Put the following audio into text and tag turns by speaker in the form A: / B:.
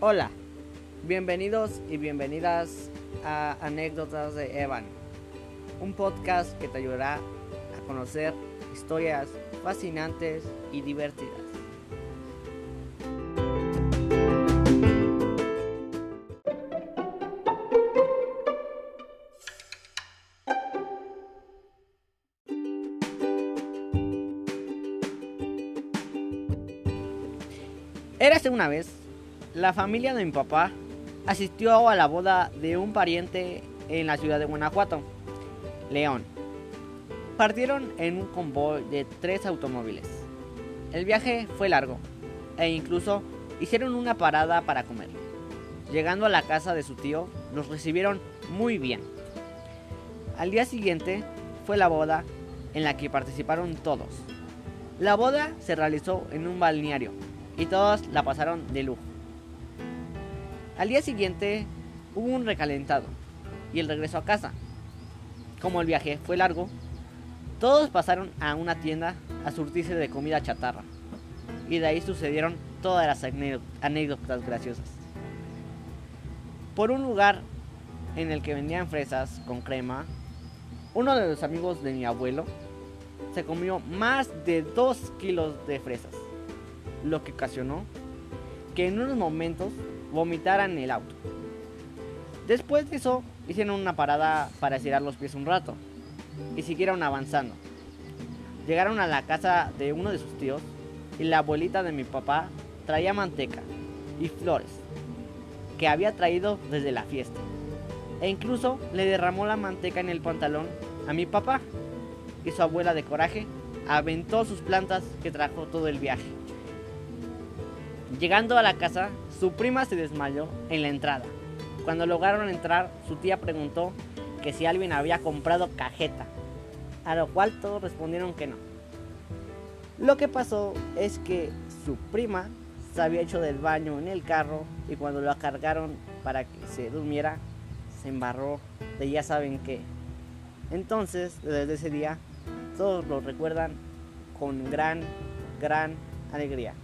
A: Hola, bienvenidos y bienvenidas a Anécdotas de Evan, un podcast que te ayudará a conocer historias fascinantes y divertidas. Érase una vez, la familia de mi papá asistió a la boda de un pariente en la ciudad de Guanajuato, León. Partieron en un convoy de tres automóviles. El viaje fue largo e incluso hicieron una parada para comer. Llegando a la casa de su tío, los recibieron muy bien. Al día siguiente fue la boda en la que participaron todos. La boda se realizó en un balneario y todos la pasaron de lujo. Al día siguiente hubo un recalentado y el regreso a casa. Como el viaje fue largo, todos pasaron a una tienda a surtirse de comida chatarra. Y de ahí sucedieron todas las anécdotas graciosas. Por un lugar en el que vendían fresas con crema, uno de los amigos de mi abuelo se comió más de 2 kilos de fresas lo que ocasionó que en unos momentos vomitaran el auto. Después de eso, hicieron una parada para estirar los pies un rato y siguieron avanzando. Llegaron a la casa de uno de sus tíos y la abuelita de mi papá traía manteca y flores que había traído desde la fiesta. E incluso le derramó la manteca en el pantalón a mi papá y su abuela de coraje aventó sus plantas que trajo todo el viaje. Llegando a la casa, su prima se desmayó en la entrada. Cuando lograron entrar, su tía preguntó que si alguien había comprado cajeta, a lo cual todos respondieron que no. Lo que pasó es que su prima se había hecho del baño en el carro y cuando lo cargaron para que se durmiera, se embarró de ya saben qué. Entonces, desde ese día, todos lo recuerdan con gran, gran alegría.